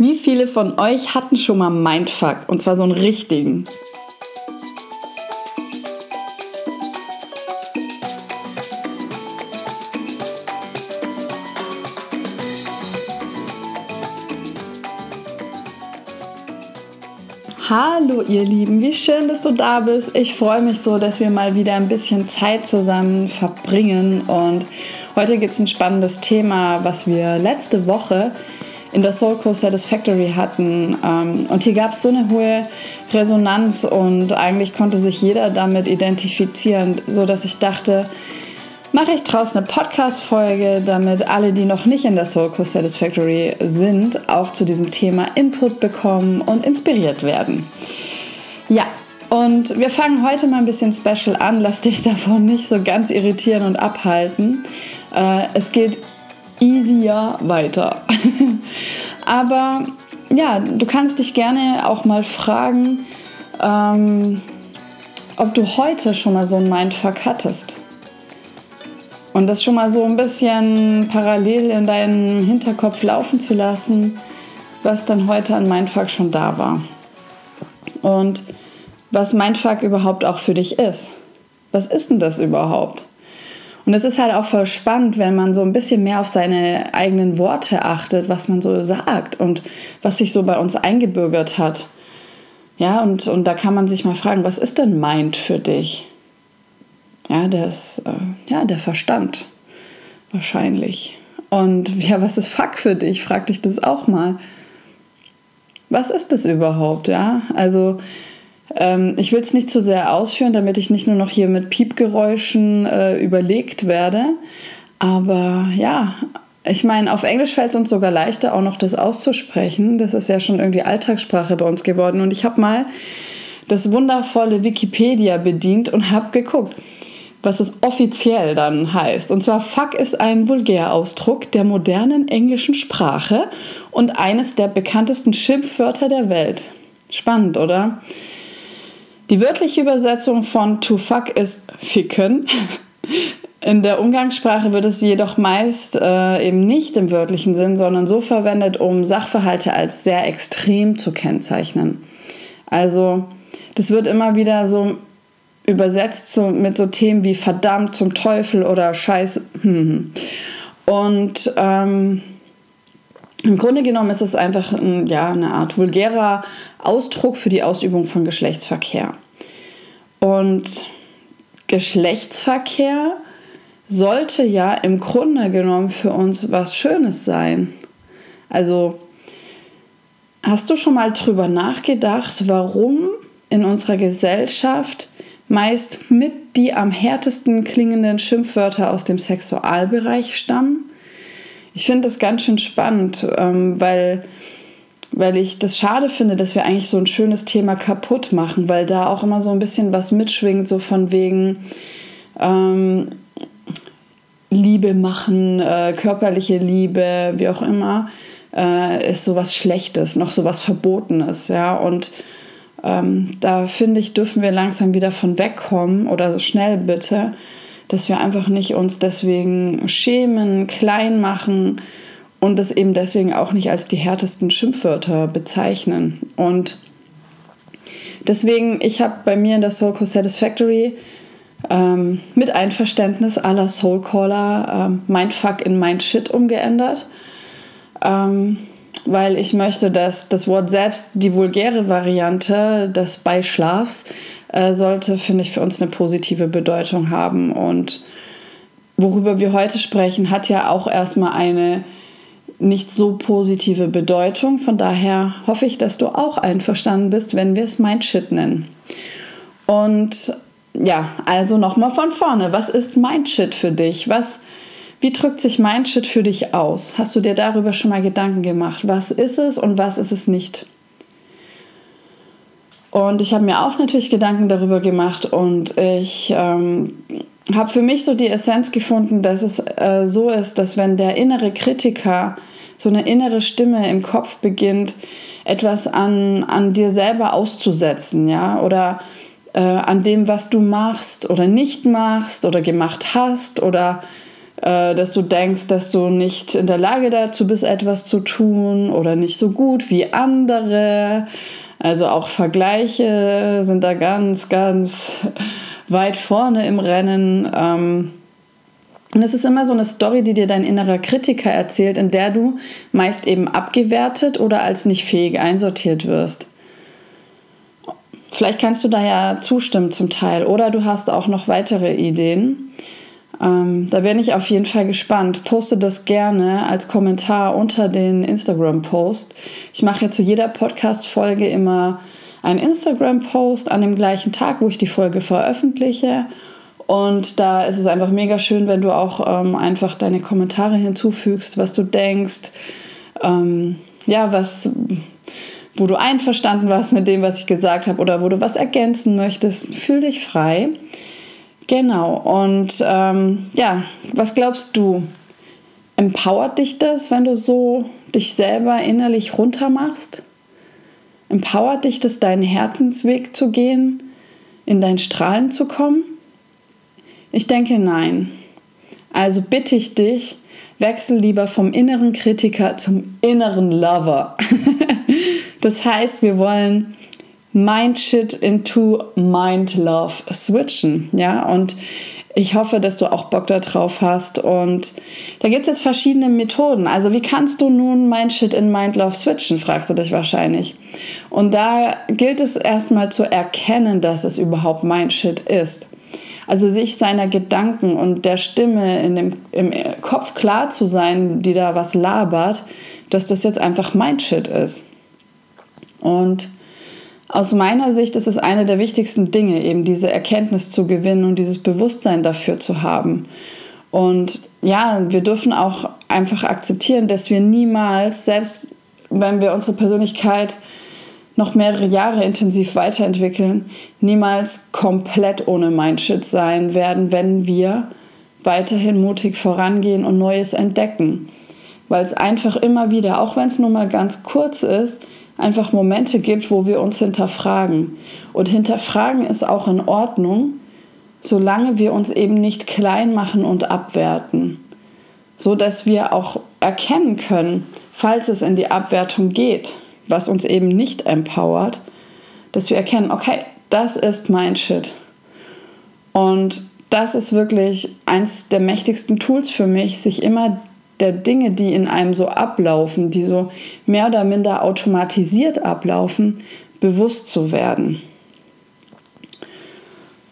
Wie viele von euch hatten schon mal Mindfuck? Und zwar so einen richtigen. Hallo ihr Lieben, wie schön, dass du da bist. Ich freue mich so, dass wir mal wieder ein bisschen Zeit zusammen verbringen. Und heute gibt es ein spannendes Thema, was wir letzte Woche in der Soul Co Satisfactory hatten. Ähm, und hier gab es so eine hohe Resonanz und eigentlich konnte sich jeder damit identifizieren, so dass ich dachte, mache ich draußen eine Podcast-Folge, damit alle, die noch nicht in der Soul Co Satisfactory sind, auch zu diesem Thema Input bekommen und inspiriert werden. Ja, und wir fangen heute mal ein bisschen special an. Lass dich davon nicht so ganz irritieren und abhalten. Äh, es geht easier weiter. Aber ja, du kannst dich gerne auch mal fragen, ähm, ob du heute schon mal so ein Mindfuck hattest. Und das schon mal so ein bisschen parallel in deinem Hinterkopf laufen zu lassen, was dann heute an Mindfuck schon da war. Und was Mindfuck überhaupt auch für dich ist. Was ist denn das überhaupt? Und es ist halt auch voll spannend, wenn man so ein bisschen mehr auf seine eigenen Worte achtet, was man so sagt und was sich so bei uns eingebürgert hat. Ja, und, und da kann man sich mal fragen, was ist denn Mind für dich? Ja, das, äh, ja, der Verstand. Wahrscheinlich. Und ja, was ist Fuck für dich? Frag dich das auch mal. Was ist das überhaupt? Ja, also ähm, ich will es nicht zu sehr ausführen, damit ich nicht nur noch hier mit Piepgeräuschen äh, überlegt werde. Aber ja, ich meine, auf Englisch fällt es uns sogar leichter, auch noch das auszusprechen. Das ist ja schon irgendwie Alltagssprache bei uns geworden. Und ich habe mal das wundervolle Wikipedia bedient und habe geguckt, was es offiziell dann heißt. Und zwar Fuck ist ein Vulgärausdruck der modernen englischen Sprache und eines der bekanntesten Schimpfwörter der Welt. Spannend, oder? Die wörtliche Übersetzung von to fuck ist ficken. In der Umgangssprache wird es jedoch meist äh, eben nicht im wörtlichen Sinn, sondern so verwendet, um Sachverhalte als sehr extrem zu kennzeichnen. Also das wird immer wieder so übersetzt so, mit so Themen wie verdammt zum Teufel oder Scheiß. Hm. Und ähm, im Grunde genommen ist es einfach ein, ja, eine Art vulgärer Ausdruck für die Ausübung von Geschlechtsverkehr. Und Geschlechtsverkehr sollte ja im Grunde genommen für uns was Schönes sein. Also hast du schon mal drüber nachgedacht, warum in unserer Gesellschaft meist mit die am härtesten klingenden Schimpfwörter aus dem Sexualbereich stammen? Ich finde das ganz schön spannend, ähm, weil weil ich das schade finde, dass wir eigentlich so ein schönes Thema kaputt machen, weil da auch immer so ein bisschen was mitschwingt, so von wegen ähm, Liebe machen, äh, körperliche Liebe, wie auch immer, äh, ist sowas Schlechtes, noch sowas Verbotenes, ja. Und ähm, da finde ich, dürfen wir langsam wieder von wegkommen oder schnell bitte, dass wir einfach nicht uns deswegen schämen, klein machen und das eben deswegen auch nicht als die härtesten Schimpfwörter bezeichnen. Und deswegen, ich habe bei mir in der Soul Core Satisfactory ähm, mit Einverständnis aller Soulcaller ähm, mein Fuck in mein Shit umgeändert, ähm, weil ich möchte, dass das Wort selbst, die vulgäre Variante des Beischlafs, äh, sollte, finde ich, für uns eine positive Bedeutung haben. Und worüber wir heute sprechen, hat ja auch erstmal eine nicht so positive Bedeutung. Von daher hoffe ich, dass du auch einverstanden bist, wenn wir es Mindshit nennen. Und ja, also nochmal von vorne. Was ist Mindshit für dich? Was, wie drückt sich Mindshit für dich aus? Hast du dir darüber schon mal Gedanken gemacht? Was ist es und was ist es nicht? Und ich habe mir auch natürlich Gedanken darüber gemacht und ich ähm, habe für mich so die Essenz gefunden, dass es äh, so ist, dass wenn der innere Kritiker, so eine innere Stimme im Kopf beginnt, etwas an, an dir selber auszusetzen, ja, oder äh, an dem, was du machst oder nicht machst oder gemacht hast oder dass du denkst, dass du nicht in der Lage dazu bist, etwas zu tun oder nicht so gut wie andere. Also auch Vergleiche sind da ganz, ganz weit vorne im Rennen. Ähm, und es ist immer so eine Story, die dir dein innerer Kritiker erzählt, in der du meist eben abgewertet oder als nicht fähig einsortiert wirst. Vielleicht kannst du da ja zustimmen zum Teil oder du hast auch noch weitere Ideen. Ähm, da bin ich auf jeden Fall gespannt. Poste das gerne als Kommentar unter den Instagram-Post. Ich mache ja zu jeder Podcast-Folge immer einen Instagram-Post an dem gleichen Tag, wo ich die Folge veröffentliche. Und da ist es einfach mega schön, wenn du auch ähm, einfach deine Kommentare hinzufügst, was du denkst, ähm, ja, was, wo du einverstanden warst mit dem, was ich gesagt habe oder wo du was ergänzen möchtest. Fühl dich frei. Genau. Und ähm, ja, was glaubst du? Empowert dich das, wenn du so dich selber innerlich runter machst? Empowert dich das, deinen Herzensweg zu gehen, in dein Strahlen zu kommen? Ich denke nein. Also bitte ich dich, wechsel lieber vom inneren Kritiker zum inneren Lover. das heißt, wir wollen Mind Shit into Mind Love switchen, ja, und ich hoffe, dass du auch Bock darauf hast. Und da gibt es jetzt verschiedene Methoden. Also wie kannst du nun Mind Shit in Mind Love switchen, fragst du dich wahrscheinlich. Und da gilt es erstmal zu erkennen, dass es überhaupt Mind Shit ist. Also sich seiner Gedanken und der Stimme in dem, im Kopf klar zu sein, die da was labert, dass das jetzt einfach Mindshit ist. Und aus meiner Sicht ist es eine der wichtigsten Dinge, eben diese Erkenntnis zu gewinnen und dieses Bewusstsein dafür zu haben. Und ja, wir dürfen auch einfach akzeptieren, dass wir niemals, selbst wenn wir unsere Persönlichkeit noch mehrere Jahre intensiv weiterentwickeln, niemals komplett ohne Mindshit sein werden, wenn wir weiterhin mutig vorangehen und Neues entdecken. Weil es einfach immer wieder, auch wenn es nur mal ganz kurz ist, einfach Momente gibt, wo wir uns hinterfragen. Und hinterfragen ist auch in Ordnung, solange wir uns eben nicht klein machen und abwerten. So dass wir auch erkennen können, falls es in die Abwertung geht, was uns eben nicht empowert, dass wir erkennen, okay, das ist mein Shit. Und das ist wirklich eins der mächtigsten Tools für mich, sich immer der Dinge, die in einem so ablaufen, die so mehr oder minder automatisiert ablaufen, bewusst zu werden.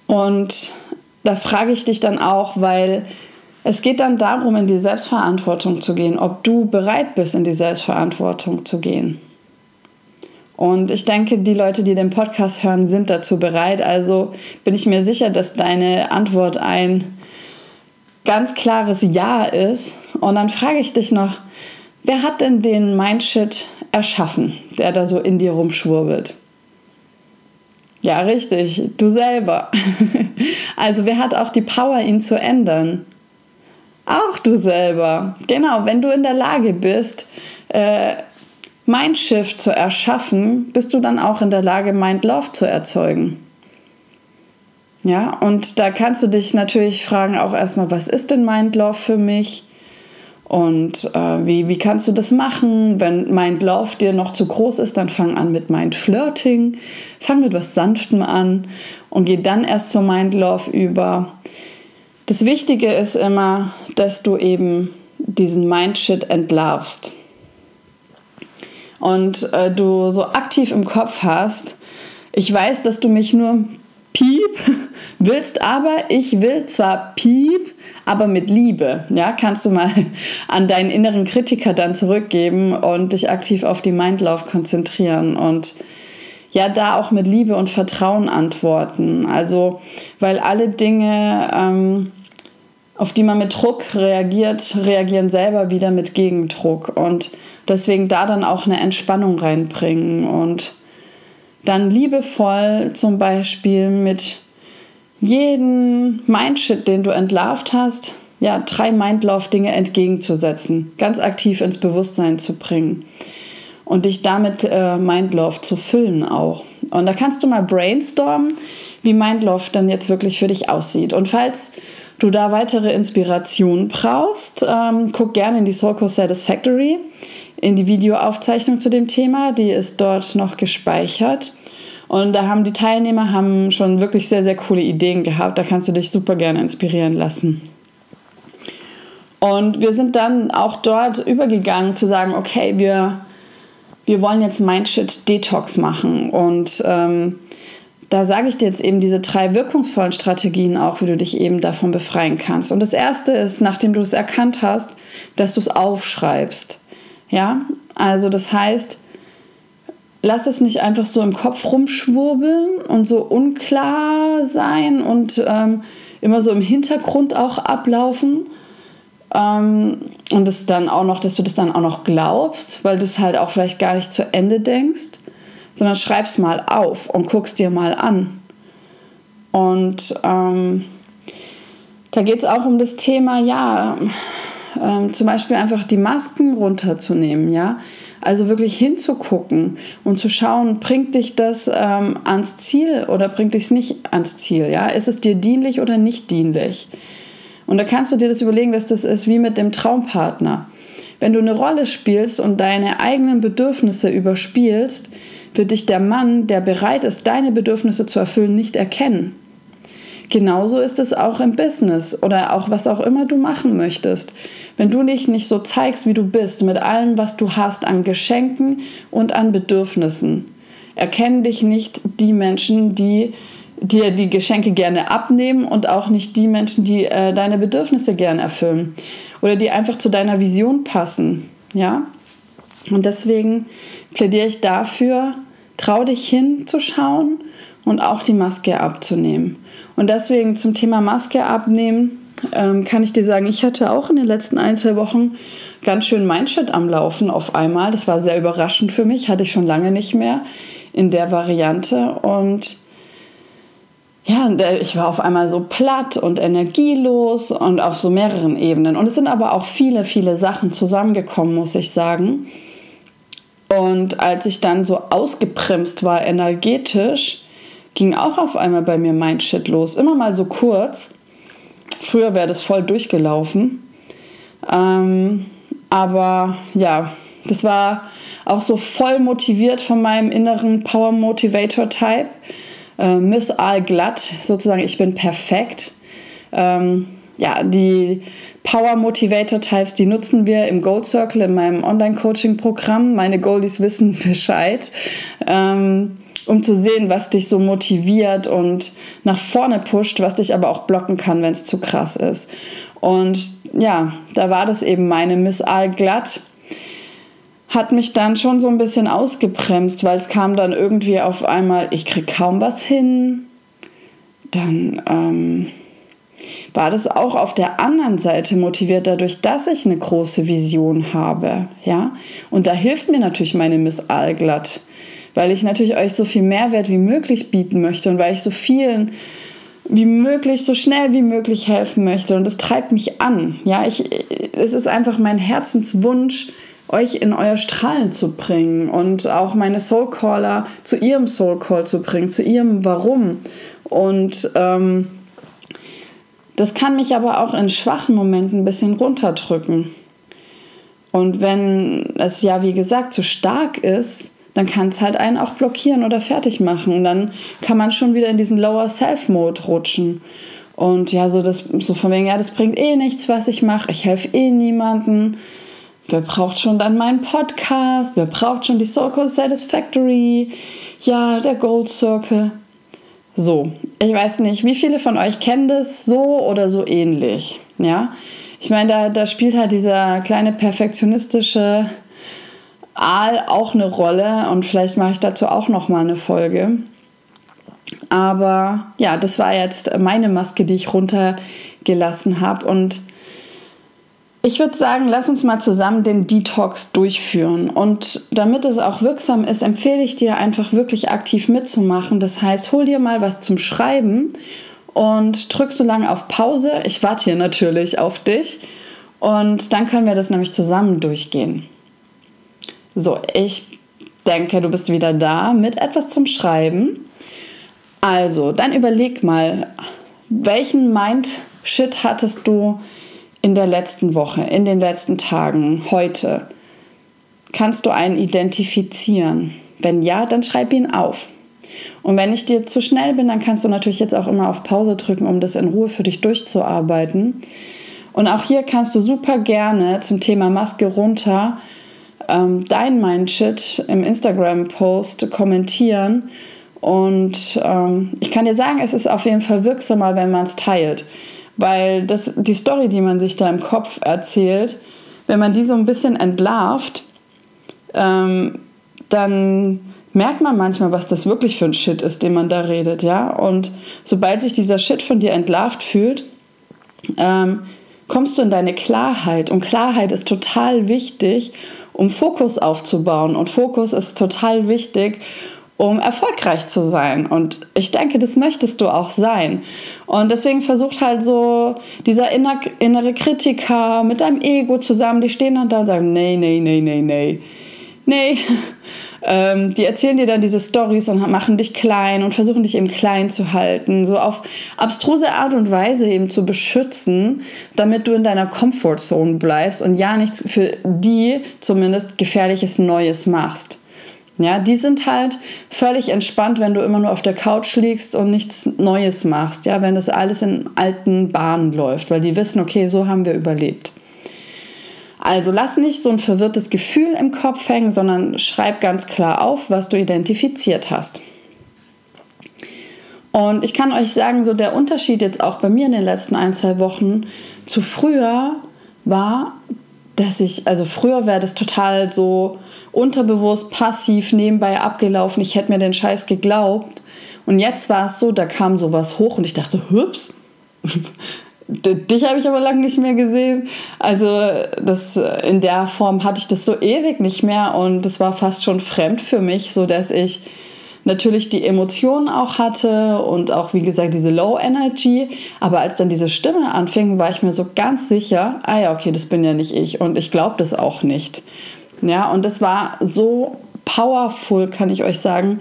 Und da frage ich dich dann auch, weil es geht dann darum, in die Selbstverantwortung zu gehen, ob du bereit bist, in die Selbstverantwortung zu gehen. Und ich denke, die Leute, die den Podcast hören, sind dazu bereit. Also bin ich mir sicher, dass deine Antwort ein ganz klares Ja ist. Und dann frage ich dich noch, wer hat denn den Mindshit erschaffen, der da so in dir rumschwurbelt? Ja, richtig, du selber. Also wer hat auch die Power, ihn zu ändern? Auch du selber. Genau, wenn du in der Lage bist, äh, Mindshift zu erschaffen, bist du dann auch in der Lage, Mind Love zu erzeugen. Ja, und da kannst du dich natürlich fragen auch erstmal, was ist denn Mind Love für mich? Und äh, wie, wie kannst du das machen? Wenn Mind Love dir noch zu groß ist, dann fang an mit Mind Flirting. Fang mit was Sanftem an und geh dann erst zur Mind Love über. Das Wichtige ist immer, dass du eben diesen Mindshit entlarvst und äh, du so aktiv im Kopf hast, ich weiß, dass du mich nur piep willst, aber ich will zwar piep, aber mit Liebe. Ja, kannst du mal an deinen inneren Kritiker dann zurückgeben und dich aktiv auf die Mindlauf konzentrieren und ja, da auch mit Liebe und Vertrauen antworten. Also, weil alle Dinge, ähm, auf die man mit Druck reagiert, reagieren selber wieder mit Gegendruck. Und deswegen da dann auch eine Entspannung reinbringen und dann liebevoll zum Beispiel mit jedem Mindshit, den du entlarvt hast, ja, drei Mindlove-Dinge entgegenzusetzen, ganz aktiv ins Bewusstsein zu bringen und dich damit äh, Mindlove zu füllen auch. Und da kannst du mal brainstormen, wie Mindlove dann jetzt wirklich für dich aussieht. Und falls du da weitere Inspiration brauchst, ähm, guck gerne in die Soul Core Satisfactory, in die Videoaufzeichnung zu dem Thema. Die ist dort noch gespeichert. Und da haben die Teilnehmer haben schon wirklich sehr, sehr coole Ideen gehabt. Da kannst du dich super gerne inspirieren lassen. Und wir sind dann auch dort übergegangen zu sagen, okay, wir, wir wollen jetzt Mindshit Detox machen. Und ähm, da sage ich dir jetzt eben diese drei wirkungsvollen Strategien auch, wie du dich eben davon befreien kannst. Und das erste ist, nachdem du es erkannt hast, dass du es aufschreibst. Ja, also das heißt, lass es nicht einfach so im Kopf rumschwurbeln und so unklar sein und ähm, immer so im Hintergrund auch ablaufen. Ähm, und es dann auch noch, dass du das dann auch noch glaubst, weil du es halt auch vielleicht gar nicht zu Ende denkst sondern schreib's mal auf und guck's dir mal an. Und ähm, da geht es auch um das Thema, ja, ähm, zum Beispiel einfach die Masken runterzunehmen, ja. Also wirklich hinzugucken und zu schauen, bringt dich das ähm, ans Ziel oder bringt dich es nicht ans Ziel, ja? Ist es dir dienlich oder nicht dienlich? Und da kannst du dir das überlegen, dass das ist wie mit dem Traumpartner. Wenn du eine Rolle spielst und deine eigenen Bedürfnisse überspielst, wird dich der Mann, der bereit ist, deine Bedürfnisse zu erfüllen, nicht erkennen. Genauso ist es auch im Business oder auch was auch immer du machen möchtest. Wenn du dich nicht so zeigst, wie du bist, mit allem, was du hast an Geschenken und an Bedürfnissen, erkennen dich nicht die Menschen, die dir die Geschenke gerne abnehmen und auch nicht die Menschen, die äh, deine Bedürfnisse gerne erfüllen oder die einfach zu deiner Vision passen. Ja? Und deswegen plädiere ich dafür, trau dich hinzuschauen und auch die Maske abzunehmen. Und deswegen zum Thema Maske abnehmen ähm, kann ich dir sagen, ich hatte auch in den letzten ein, zwei Wochen ganz schön Mindshit am Laufen auf einmal. Das war sehr überraschend für mich, hatte ich schon lange nicht mehr in der Variante. Und ja, ich war auf einmal so platt und energielos und auf so mehreren Ebenen. Und es sind aber auch viele, viele Sachen zusammengekommen, muss ich sagen. Und als ich dann so ausgebremst war energetisch, ging auch auf einmal bei mir mein Shit los. Immer mal so kurz. Früher wäre das voll durchgelaufen. Ähm, aber ja, das war auch so voll motiviert von meinem inneren Power Motivator Type. Äh, Miss All glatt, sozusagen, ich bin perfekt. Ähm, ja, die Power Motivator Types, die nutzen wir im Gold Circle in meinem Online-Coaching-Programm. Meine Goldies wissen Bescheid, ähm, um zu sehen, was dich so motiviert und nach vorne pusht, was dich aber auch blocken kann, wenn es zu krass ist. Und ja, da war das eben meine Miss All glatt hat mich dann schon so ein bisschen ausgebremst, weil es kam dann irgendwie auf einmal, ich krieg kaum was hin. Dann ähm, war das auch auf der anderen Seite motiviert dadurch, dass ich eine große Vision habe, ja. Und da hilft mir natürlich meine Miss Allglatt, weil ich natürlich euch so viel Mehrwert wie möglich bieten möchte und weil ich so vielen wie möglich, so schnell wie möglich helfen möchte. Und das treibt mich an. Ja, ich, es ist einfach mein Herzenswunsch, euch in euer Strahlen zu bringen und auch meine Soulcaller zu ihrem Soulcall zu bringen, zu ihrem Warum. Und ähm, das kann mich aber auch in schwachen Momenten ein bisschen runterdrücken. Und wenn es ja, wie gesagt, zu stark ist, dann kann es halt einen auch blockieren oder fertig machen. Und dann kann man schon wieder in diesen Lower Self-Mode rutschen. Und ja, so, das, so von wegen, ja, das bringt eh nichts, was ich mache. Ich helfe eh niemanden. Wer braucht schon dann meinen Podcast? Wer braucht schon die Soul Satisfactory? Ja, der Gold Circle. So, ich weiß nicht, wie viele von euch kennen das so oder so ähnlich. Ja, ich meine, da, da spielt halt dieser kleine perfektionistische Aal auch eine Rolle und vielleicht mache ich dazu auch noch mal eine Folge. Aber ja, das war jetzt meine Maske, die ich runtergelassen habe und ich würde sagen, lass uns mal zusammen den Detox durchführen. Und damit es auch wirksam ist, empfehle ich dir einfach wirklich aktiv mitzumachen. Das heißt, hol dir mal was zum Schreiben und drück so lange auf Pause. Ich warte hier natürlich auf dich. Und dann können wir das nämlich zusammen durchgehen. So, ich denke, du bist wieder da mit etwas zum Schreiben. Also, dann überleg mal, welchen Mind Shit hattest du in der letzten Woche, in den letzten Tagen, heute? Kannst du einen identifizieren? Wenn ja, dann schreib ihn auf. Und wenn ich dir zu schnell bin, dann kannst du natürlich jetzt auch immer auf Pause drücken, um das in Ruhe für dich durchzuarbeiten. Und auch hier kannst du super gerne zum Thema Maske runter ähm, dein Mindshit im Instagram-Post kommentieren. Und ähm, ich kann dir sagen, es ist auf jeden Fall wirksamer, wenn man es teilt. Weil das, die Story, die man sich da im Kopf erzählt, wenn man die so ein bisschen entlarvt, ähm, dann merkt man manchmal, was das wirklich für ein Shit ist, den man da redet, ja. Und sobald sich dieser Shit von dir entlarvt fühlt, ähm, kommst du in deine Klarheit. Und Klarheit ist total wichtig, um Fokus aufzubauen. Und Fokus ist total wichtig, um erfolgreich zu sein. Und ich denke, das möchtest du auch sein. Und deswegen versucht halt so dieser innere Kritiker mit deinem Ego zusammen, die stehen dann da und sagen, nee, nee, nee, nee, nee. Nee, ähm, die erzählen dir dann diese Stories und machen dich klein und versuchen dich eben klein zu halten, so auf abstruse Art und Weise eben zu beschützen, damit du in deiner Comfortzone bleibst und ja nichts für die zumindest gefährliches Neues machst. Ja, die sind halt völlig entspannt, wenn du immer nur auf der Couch liegst und nichts Neues machst, ja, wenn das alles in alten Bahnen läuft, weil die wissen, okay, so haben wir überlebt. Also lass nicht so ein verwirrtes Gefühl im Kopf hängen, sondern schreib ganz klar auf, was du identifiziert hast. Und ich kann euch sagen, so der Unterschied jetzt auch bei mir in den letzten ein, zwei Wochen zu früher war, dass ich, also früher wäre das total so unterbewusst, passiv, nebenbei abgelaufen. Ich hätte mir den Scheiß geglaubt. Und jetzt war es so, da kam sowas hoch und ich dachte, hups, Dich habe ich aber lange nicht mehr gesehen. Also das, in der Form hatte ich das so ewig nicht mehr und das war fast schon fremd für mich, so dass ich natürlich die Emotionen auch hatte und auch wie gesagt diese Low Energy. Aber als dann diese Stimme anfing, war ich mir so ganz sicher, ah ja, okay, das bin ja nicht ich und ich glaube das auch nicht. Ja, und das war so powerful, kann ich euch sagen,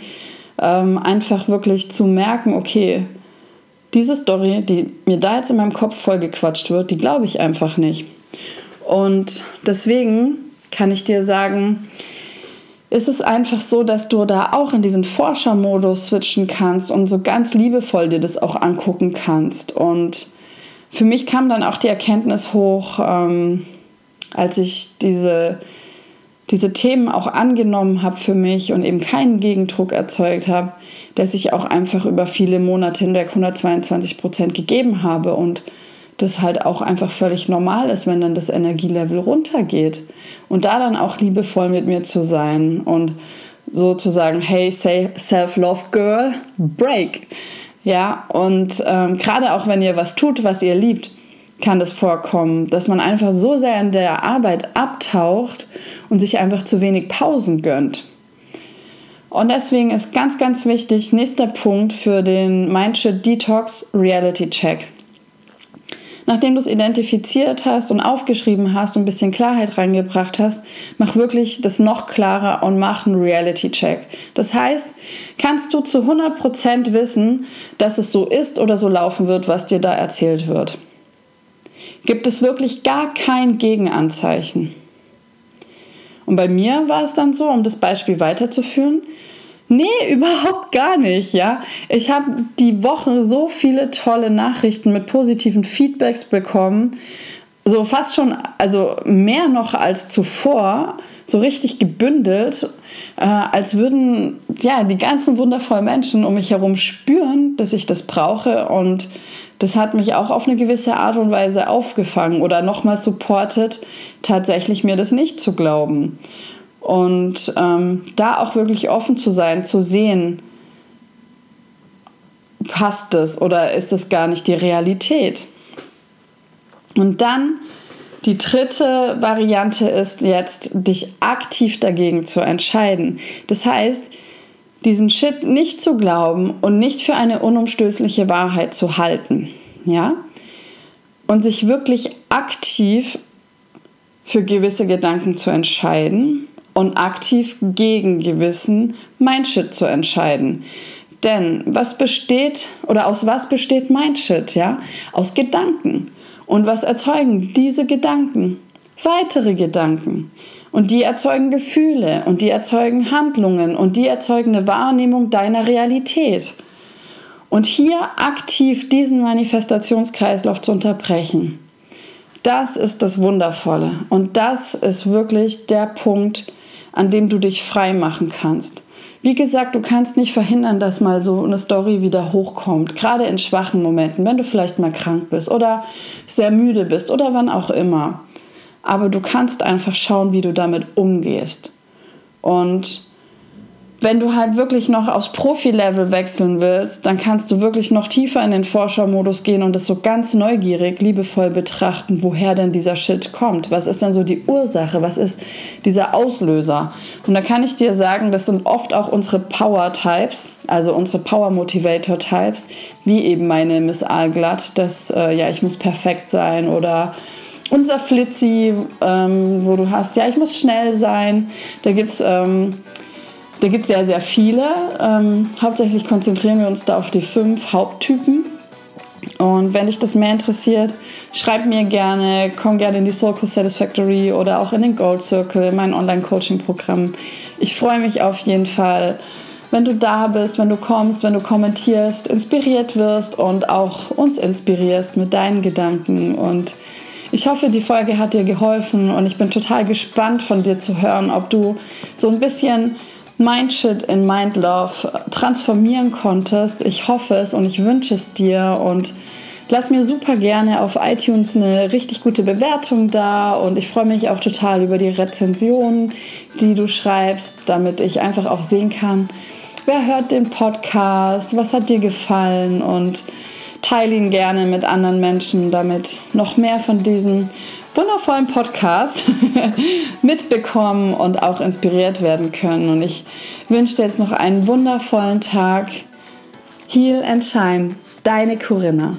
ähm, einfach wirklich zu merken, okay, diese Story, die mir da jetzt in meinem Kopf vollgequatscht wird, die glaube ich einfach nicht. Und deswegen kann ich dir sagen, ist es einfach so, dass du da auch in diesen Forschermodus switchen kannst und so ganz liebevoll dir das auch angucken kannst. Und für mich kam dann auch die Erkenntnis hoch, ähm, als ich diese diese Themen auch angenommen habe für mich und eben keinen Gegendruck erzeugt habe, dass ich auch einfach über viele Monate hinweg 122 Prozent gegeben habe und das halt auch einfach völlig normal ist, wenn dann das Energielevel runtergeht. Und da dann auch liebevoll mit mir zu sein und sozusagen, hey, self-love girl, break. Ja, und ähm, gerade auch wenn ihr was tut, was ihr liebt, kann das vorkommen, dass man einfach so sehr in der Arbeit abtaucht und sich einfach zu wenig Pausen gönnt. Und deswegen ist ganz, ganz wichtig, nächster Punkt für den Mindshit Detox Reality Check. Nachdem du es identifiziert hast und aufgeschrieben hast und ein bisschen Klarheit reingebracht hast, mach wirklich das noch klarer und mach einen Reality Check. Das heißt, kannst du zu 100% wissen, dass es so ist oder so laufen wird, was dir da erzählt wird gibt es wirklich gar kein Gegenanzeichen. Und bei mir war es dann so, um das Beispiel weiterzuführen, nee, überhaupt gar nicht, ja. Ich habe die Woche so viele tolle Nachrichten mit positiven Feedbacks bekommen, so fast schon, also mehr noch als zuvor, so richtig gebündelt, äh, als würden ja die ganzen wundervollen Menschen um mich herum spüren, dass ich das brauche und das hat mich auch auf eine gewisse Art und Weise aufgefangen oder nochmal supportet, tatsächlich mir das nicht zu glauben. Und ähm, da auch wirklich offen zu sein, zu sehen, passt es oder ist es gar nicht die Realität. Und dann die dritte Variante ist jetzt, dich aktiv dagegen zu entscheiden. Das heißt, diesen Shit nicht zu glauben und nicht für eine unumstößliche Wahrheit zu halten. Ja? Und sich wirklich aktiv für gewisse Gedanken zu entscheiden und aktiv gegen gewissen Mindshit zu entscheiden. Denn was besteht oder aus was besteht Mindshit? Ja, aus Gedanken. Und was erzeugen diese Gedanken? Weitere Gedanken. Und die erzeugen Gefühle und die erzeugen Handlungen und die erzeugen eine Wahrnehmung deiner Realität. Und hier aktiv diesen Manifestationskreislauf zu unterbrechen, das ist das Wundervolle. Und das ist wirklich der Punkt, an dem du dich frei machen kannst. Wie gesagt, du kannst nicht verhindern, dass mal so eine Story wieder hochkommt, gerade in schwachen Momenten, wenn du vielleicht mal krank bist oder sehr müde bist oder wann auch immer. Aber du kannst einfach schauen, wie du damit umgehst. Und wenn du halt wirklich noch aufs Profi-Level wechseln willst, dann kannst du wirklich noch tiefer in den Forschermodus gehen und das so ganz neugierig, liebevoll betrachten, woher denn dieser Shit kommt. Was ist denn so die Ursache? Was ist dieser Auslöser? Und da kann ich dir sagen, das sind oft auch unsere Power-Types, also unsere Power-Motivator-Types, wie eben meine Miss Aalglatt, dass äh, ja, ich muss perfekt sein oder unser Flitzi, ähm, wo du hast, ja, ich muss schnell sein. Da gibt es ähm, sehr, sehr viele. Ähm, hauptsächlich konzentrieren wir uns da auf die fünf Haupttypen. Und wenn dich das mehr interessiert, schreib mir gerne, komm gerne in die Soul Co Satisfactory oder auch in den Gold Circle, mein Online-Coaching-Programm. Ich freue mich auf jeden Fall, wenn du da bist, wenn du kommst, wenn du kommentierst, inspiriert wirst und auch uns inspirierst mit deinen Gedanken. Und ich hoffe, die Folge hat dir geholfen und ich bin total gespannt von dir zu hören, ob du so ein bisschen Mindshit in Mind Love transformieren konntest. Ich hoffe es und ich wünsche es dir und lass mir super gerne auf iTunes eine richtig gute Bewertung da und ich freue mich auch total über die Rezensionen, die du schreibst, damit ich einfach auch sehen kann, wer hört den Podcast, was hat dir gefallen und teile ihn gerne mit anderen Menschen, damit noch mehr von diesen wundervollen Podcast mitbekommen und auch inspiriert werden können. Und ich wünsche dir jetzt noch einen wundervollen Tag. Heal and Shine, deine Corinna.